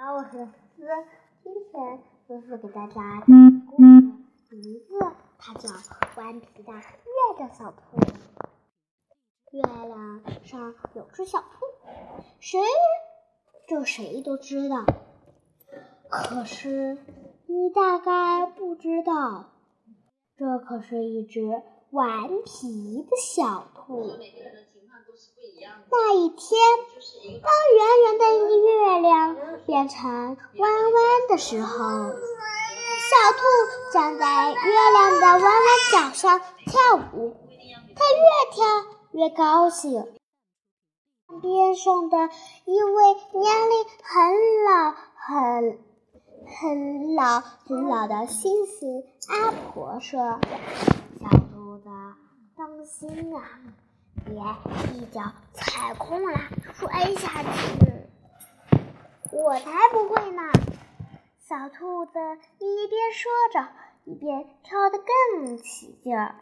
好，我是思，今天思思给大家讲故事，名字它叫《顽皮的月亮小兔》。月亮上有只小兔，谁这谁都知道。可是你大概不知道，这可是一只顽皮的小兔。那一天，当圆圆的月亮变成弯弯的时候，小兔站在月亮的弯弯角上跳舞。它越跳越高兴。边上的一位年龄很老、很很老、很老的星星阿婆说：“小兔子，当心啊！”别一脚踩空了，摔下去！我才不会呢！小兔子一边说着，一边跳得更起劲儿。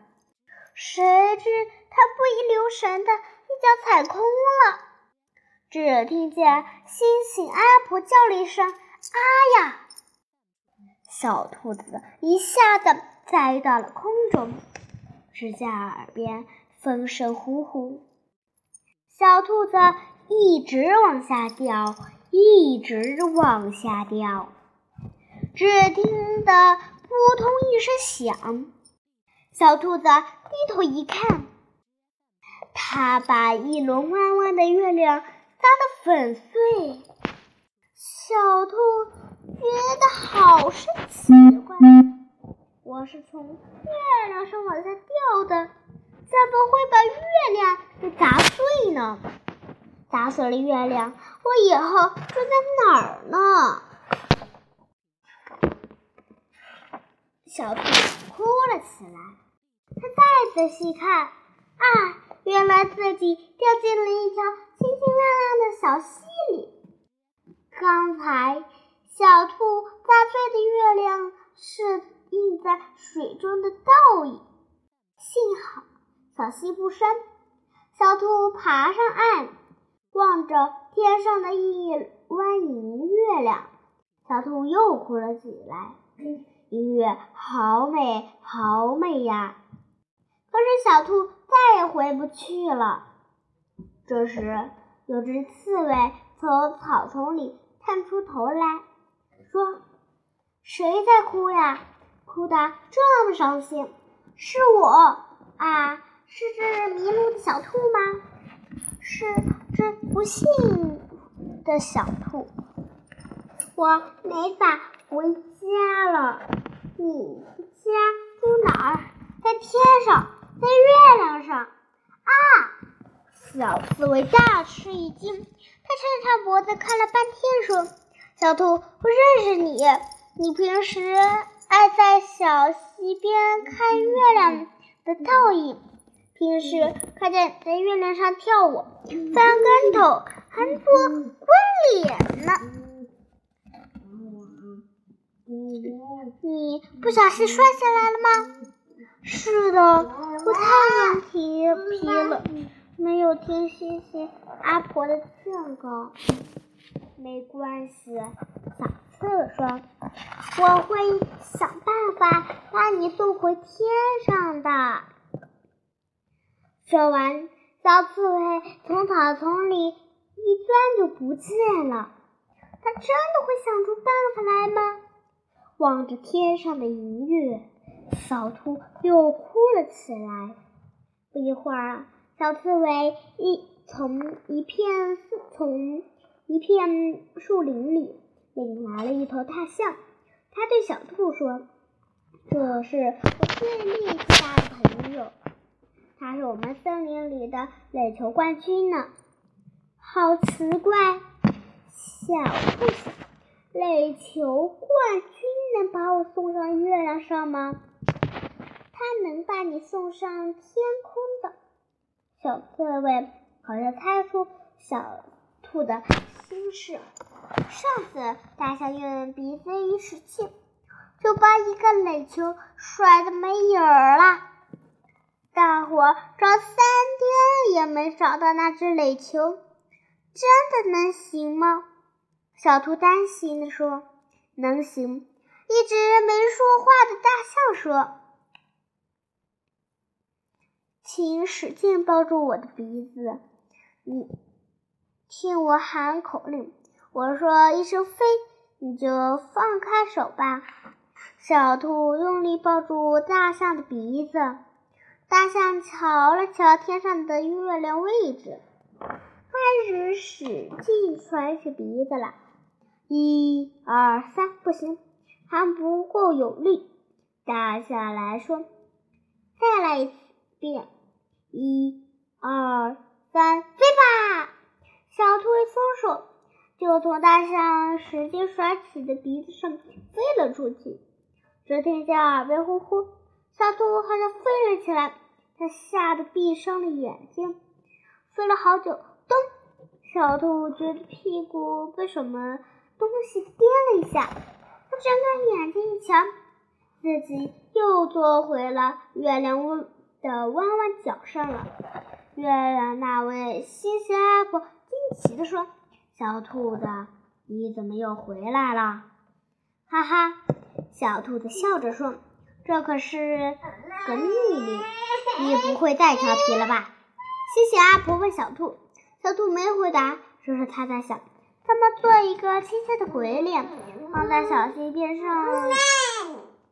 谁知它不一留神的一脚踩空了，只听见猩猩阿婆叫了一声：“啊呀！”小兔子一下子栽到了空中，只见耳边。风声呼呼，小兔子一直往下掉，一直往下掉。只听得扑通一声响，小兔子低头一看，它把一轮弯弯的月亮砸得粉碎。小兔觉得好生奇怪，我是从月亮上往下掉的。怎么会把月亮给砸碎呢？砸碎了月亮，我以后住在哪儿呢？小兔哭了起来。它再仔细看，啊，原来自己掉进了一条清清亮亮的小溪里。刚才小兔砸碎的月亮是映在水中的倒影，幸好。小溪不深，小兔爬上岸，望着天上的一弯银月亮，小兔又哭了起来。银月好美，好美呀！可是小兔再也回不去了。这时，有只刺猬从草丛里探出头来说：“谁在哭呀？哭得这么伤心？是我啊！”是只迷路的小兔吗？是只不幸的小兔。我没法回家了。你家住哪儿？在天上，在月亮上。啊！小刺猬大吃一惊，它伸长脖子看了半天，说：“小兔，我认识你。你平时爱在小溪边看月亮的倒影。”平时看见在月亮上跳舞、翻跟头，还做鬼脸呢。你不小心摔下来了吗？是的，我太顽皮皮了，没有听星星阿婆的劝告。没关系，小刺猬说：“我会想办法把你送回天上的。”说完，小刺猬从草丛里一钻就不见了。它真的会想出办法来吗？望着天上的银月，小兔又哭了起来。不一会儿，小刺猬一从一片从一片树林里领来了一头大象。他对小兔说：“这是我最力气大的朋友。”他是我们森林里的垒球冠军呢，好奇怪！小兔，垒球冠军能把我送上月亮上吗？他能把你送上天空的。小刺猬好像猜出小兔的心事。上次大象用鼻子一使劲，就把一个垒球甩得没影儿了。大伙找三天也没找到那只垒球，真的能行吗？小兔担心地说：“能行。”一只没说话的大象说：“请使劲抱住我的鼻子，你听我喊口令。我说一声‘飞’，你就放开手吧。”小兔用力抱住大象的鼻子，大象瞧了瞧天上的月亮位置，开始使劲甩起鼻子来。一二三，不行，还不够有力。大象来说：“再来一遍，一二三，飞吧！”小兔一松手，就从大象使劲甩起的鼻子上飞了出去。只听见耳边呼呼，小兔好像飞了起来，它吓得闭上了眼睛。飞了好久，咚！小兔觉得屁股被什么东西颠了一下，它睁开眼睛一瞧，自己又坐回了月亮屋的弯弯角上了。月亮那位星星阿婆惊奇地说：“小兔子，你怎么又回来了？”哈哈。小兔子笑着说：“这可是个秘密，你不会再调皮了吧？”谢谢阿婆问小兔，小兔没回答，说是他在想怎么做一个亲切的鬼脸，放在小溪边上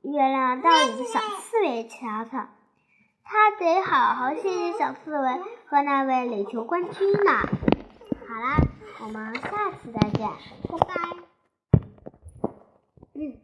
月亮倒影的小刺猬瞧瞧。他得好好谢谢小刺猬和那位垒球冠军呢。好啦，我们下次再见，拜拜。